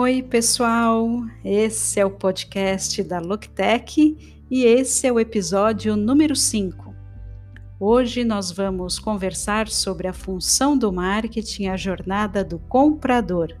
Oi, pessoal! Esse é o podcast da Looktech e esse é o episódio número 5. Hoje nós vamos conversar sobre a função do marketing e a jornada do comprador.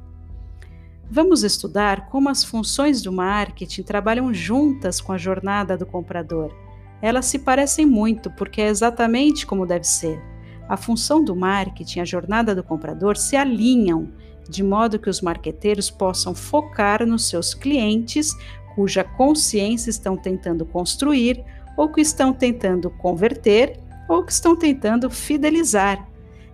Vamos estudar como as funções do marketing trabalham juntas com a jornada do comprador. Elas se parecem muito porque é exatamente como deve ser. A função do marketing e a jornada do comprador se alinham de modo que os marqueteiros possam focar nos seus clientes cuja consciência estão tentando construir, ou que estão tentando converter, ou que estão tentando fidelizar.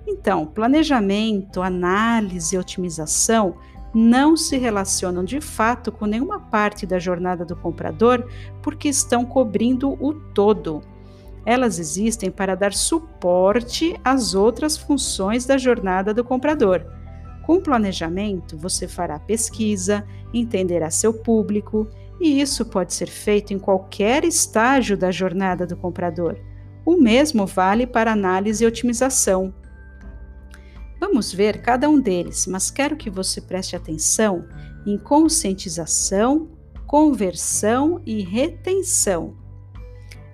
Então, planejamento, análise e otimização não se relacionam de fato com nenhuma parte da jornada do comprador porque estão cobrindo o todo. Elas existem para dar suporte às outras funções da jornada do comprador com planejamento, você fará pesquisa, entenderá seu público, e isso pode ser feito em qualquer estágio da jornada do comprador. O mesmo vale para análise e otimização. Vamos ver cada um deles, mas quero que você preste atenção em conscientização, conversão e retenção.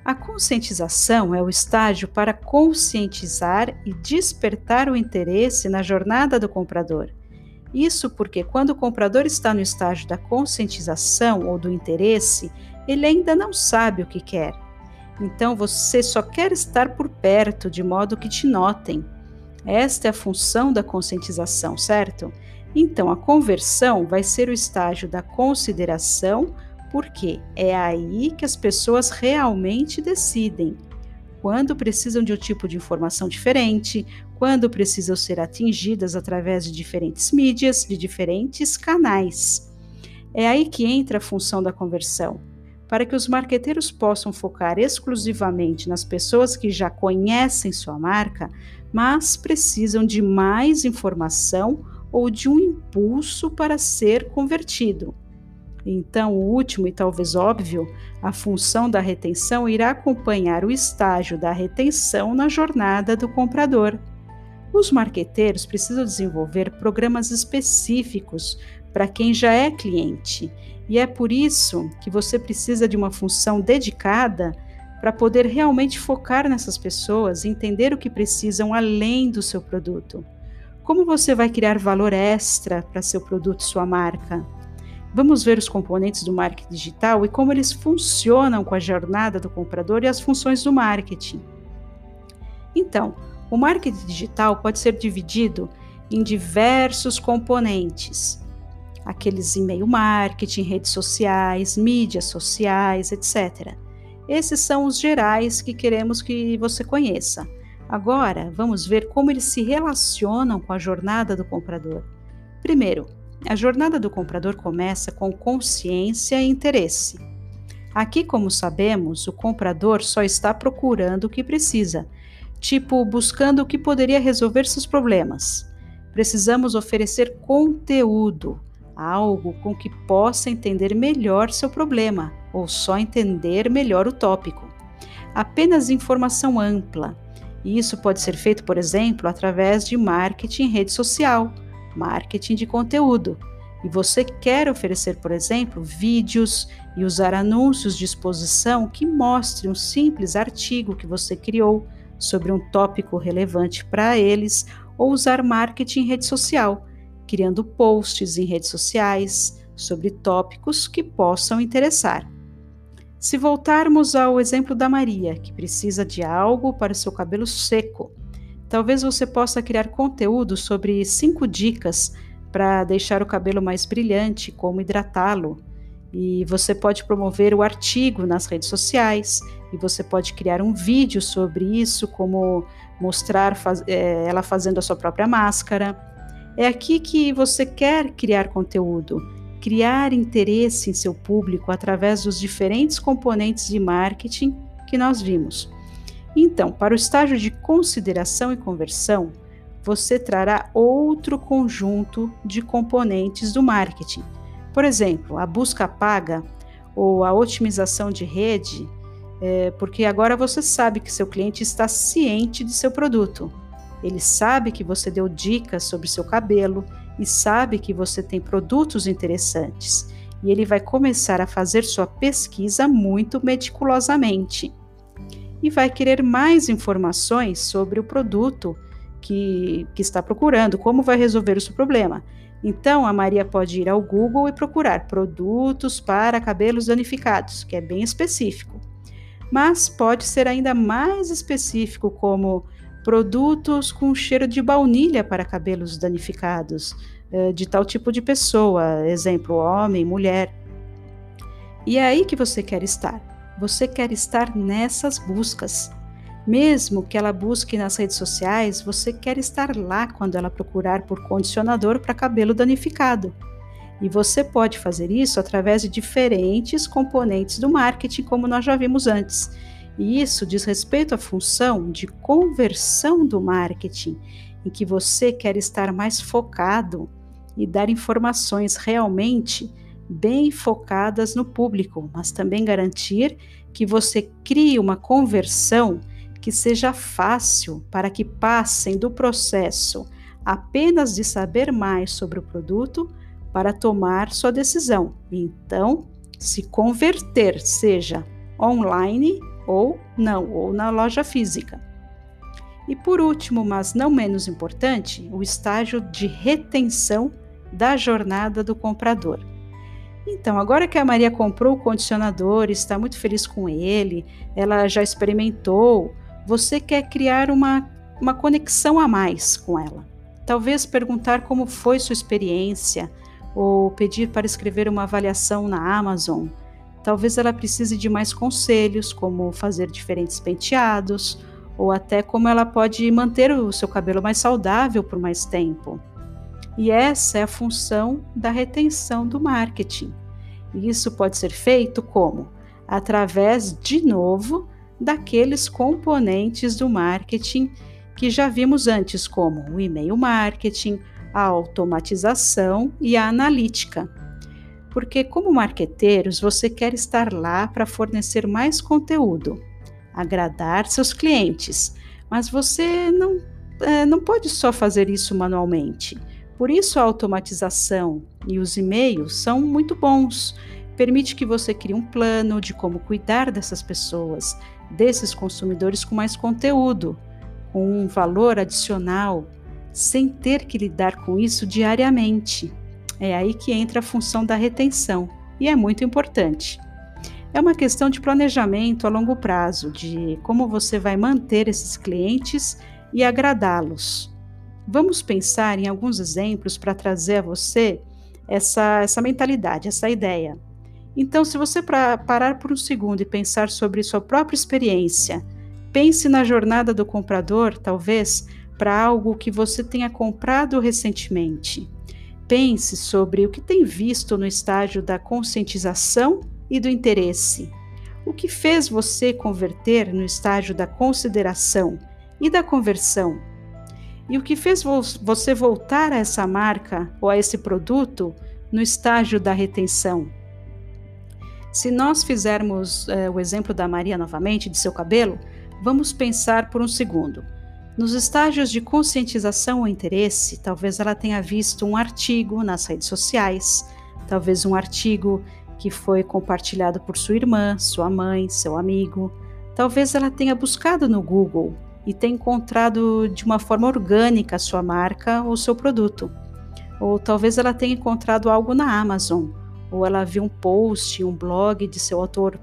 A conscientização é o estágio para conscientizar e despertar o interesse na jornada do comprador. Isso porque, quando o comprador está no estágio da conscientização ou do interesse, ele ainda não sabe o que quer. Então você só quer estar por perto de modo que te notem. Esta é a função da conscientização, certo? Então a conversão vai ser o estágio da consideração porque é aí que as pessoas realmente decidem. Quando precisam de um tipo de informação diferente, quando precisam ser atingidas através de diferentes mídias, de diferentes canais. É aí que entra a função da conversão. Para que os marqueteiros possam focar exclusivamente nas pessoas que já conhecem sua marca, mas precisam de mais informação ou de um impulso para ser convertido. Então, o último e talvez óbvio, a função da retenção irá acompanhar o estágio da retenção na jornada do comprador. Os marqueteiros precisam desenvolver programas específicos para quem já é cliente, e é por isso que você precisa de uma função dedicada para poder realmente focar nessas pessoas e entender o que precisam além do seu produto. Como você vai criar valor extra para seu produto, sua marca? Vamos ver os componentes do marketing digital e como eles funcionam com a jornada do comprador e as funções do marketing. Então, o marketing digital pode ser dividido em diversos componentes. Aqueles e-mail marketing, redes sociais, mídias sociais, etc. Esses são os gerais que queremos que você conheça. Agora, vamos ver como eles se relacionam com a jornada do comprador. Primeiro, a jornada do comprador começa com consciência e interesse. Aqui, como sabemos, o comprador só está procurando o que precisa, tipo buscando o que poderia resolver seus problemas. Precisamos oferecer conteúdo, algo com que possa entender melhor seu problema ou só entender melhor o tópico. Apenas informação ampla. Isso pode ser feito, por exemplo, através de marketing em rede social marketing de conteúdo. E você quer oferecer, por exemplo, vídeos e usar anúncios de exposição que mostrem um simples artigo que você criou sobre um tópico relevante para eles, ou usar marketing em rede social, criando posts em redes sociais sobre tópicos que possam interessar. Se voltarmos ao exemplo da Maria, que precisa de algo para seu cabelo seco, Talvez você possa criar conteúdo sobre cinco dicas para deixar o cabelo mais brilhante, como hidratá-lo. E você pode promover o artigo nas redes sociais, e você pode criar um vídeo sobre isso, como mostrar faz, é, ela fazendo a sua própria máscara. É aqui que você quer criar conteúdo, criar interesse em seu público através dos diferentes componentes de marketing que nós vimos. Então, para o estágio de consideração e conversão, você trará outro conjunto de componentes do marketing. Por exemplo, a busca paga ou a otimização de rede, é, porque agora você sabe que seu cliente está ciente de seu produto. Ele sabe que você deu dicas sobre seu cabelo e sabe que você tem produtos interessantes. E ele vai começar a fazer sua pesquisa muito meticulosamente. E vai querer mais informações sobre o produto que, que está procurando, como vai resolver o seu problema. Então, a Maria pode ir ao Google e procurar produtos para cabelos danificados, que é bem específico. Mas pode ser ainda mais específico, como produtos com cheiro de baunilha para cabelos danificados, eh, de tal tipo de pessoa, exemplo, homem, mulher. E é aí que você quer estar. Você quer estar nessas buscas. Mesmo que ela busque nas redes sociais, você quer estar lá quando ela procurar por condicionador para cabelo danificado. E você pode fazer isso através de diferentes componentes do marketing, como nós já vimos antes. E isso diz respeito à função de conversão do marketing, em que você quer estar mais focado e dar informações realmente bem focadas no público, mas também garantir que você crie uma conversão que seja fácil para que passem do processo apenas de saber mais sobre o produto para tomar sua decisão. Então, se converter, seja online ou não, ou na loja física. E por último, mas não menos importante, o estágio de retenção da jornada do comprador. Então, agora que a Maria comprou o condicionador, está muito feliz com ele, ela já experimentou, você quer criar uma, uma conexão a mais com ela. Talvez perguntar como foi sua experiência, ou pedir para escrever uma avaliação na Amazon. Talvez ela precise de mais conselhos, como fazer diferentes penteados, ou até como ela pode manter o seu cabelo mais saudável por mais tempo. E essa é a função da retenção do marketing. E isso pode ser feito como? Através, de novo, daqueles componentes do marketing que já vimos antes, como o e-mail marketing, a automatização e a analítica. Porque, como marqueteiros, você quer estar lá para fornecer mais conteúdo, agradar seus clientes, mas você não, é, não pode só fazer isso manualmente. Por isso, a automatização e os e-mails são muito bons. Permite que você crie um plano de como cuidar dessas pessoas, desses consumidores com mais conteúdo, com um valor adicional, sem ter que lidar com isso diariamente. É aí que entra a função da retenção e é muito importante. É uma questão de planejamento a longo prazo, de como você vai manter esses clientes e agradá-los. Vamos pensar em alguns exemplos para trazer a você essa, essa mentalidade, essa ideia. Então, se você parar por um segundo e pensar sobre sua própria experiência, pense na jornada do comprador, talvez, para algo que você tenha comprado recentemente. Pense sobre o que tem visto no estágio da conscientização e do interesse. O que fez você converter no estágio da consideração e da conversão? E o que fez você voltar a essa marca ou a esse produto no estágio da retenção? Se nós fizermos é, o exemplo da Maria novamente, de seu cabelo, vamos pensar por um segundo. Nos estágios de conscientização ou interesse, talvez ela tenha visto um artigo nas redes sociais, talvez um artigo que foi compartilhado por sua irmã, sua mãe, seu amigo. Talvez ela tenha buscado no Google e tenha encontrado de uma forma orgânica a sua marca ou seu produto. Ou talvez ela tenha encontrado algo na Amazon ou ela viu um post, um blog de seu autor,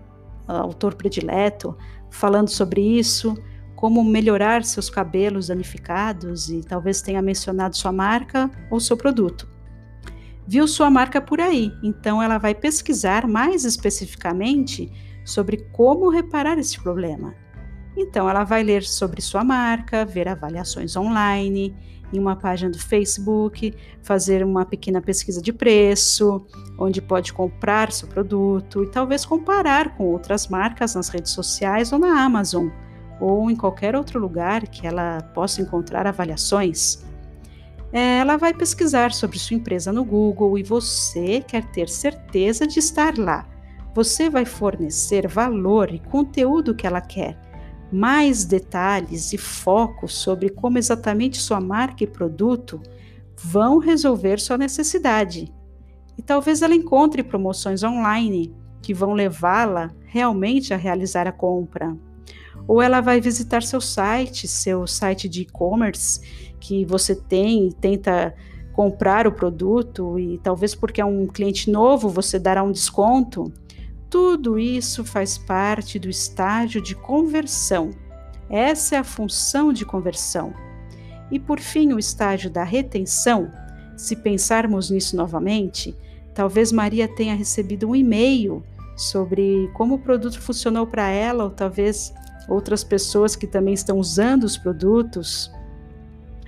autor predileto falando sobre isso, como melhorar seus cabelos danificados e talvez tenha mencionado sua marca ou seu produto. Viu sua marca por aí, então ela vai pesquisar mais especificamente sobre como reparar esse problema. Então ela vai ler sobre sua marca, ver avaliações online, em uma página do Facebook, fazer uma pequena pesquisa de preço, onde pode comprar seu produto e talvez comparar com outras marcas nas redes sociais ou na Amazon ou em qualquer outro lugar que ela possa encontrar avaliações. É, ela vai pesquisar sobre sua empresa no Google e você quer ter certeza de estar lá. Você vai fornecer valor e conteúdo que ela quer mais detalhes e foco sobre como exatamente sua marca e produto vão resolver sua necessidade. E talvez ela encontre promoções online que vão levá-la realmente a realizar a compra. Ou ela vai visitar seu site, seu site de e-commerce que você tem e tenta comprar o produto e talvez porque é um cliente novo você dará um desconto. Tudo isso faz parte do estágio de conversão. Essa é a função de conversão. E por fim, o estágio da retenção. Se pensarmos nisso novamente, talvez Maria tenha recebido um e-mail sobre como o produto funcionou para ela, ou talvez outras pessoas que também estão usando os produtos.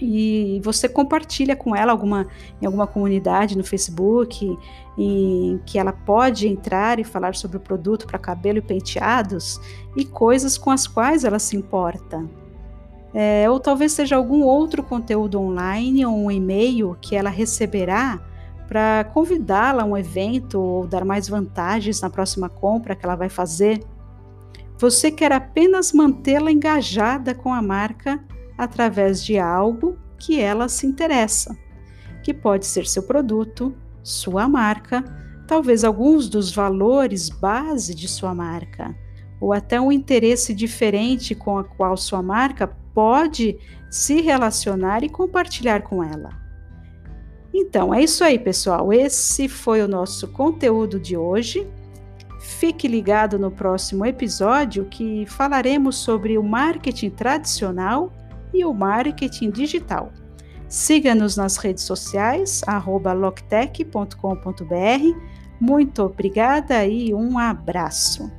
E você compartilha com ela alguma, em alguma comunidade no Facebook em que ela pode entrar e falar sobre o produto para cabelo e penteados e coisas com as quais ela se importa. É, ou talvez seja algum outro conteúdo online ou um e-mail que ela receberá para convidá-la a um evento ou dar mais vantagens na próxima compra que ela vai fazer. Você quer apenas mantê-la engajada com a marca através de algo que ela se interessa, que pode ser seu produto, sua marca, talvez alguns dos valores base de sua marca, ou até um interesse diferente com a qual sua marca pode se relacionar e compartilhar com ela. Então, é isso aí, pessoal. Esse foi o nosso conteúdo de hoje. Fique ligado no próximo episódio que falaremos sobre o marketing tradicional e o marketing digital. Siga-nos nas redes sociais, loctech.com.br. Muito obrigada e um abraço.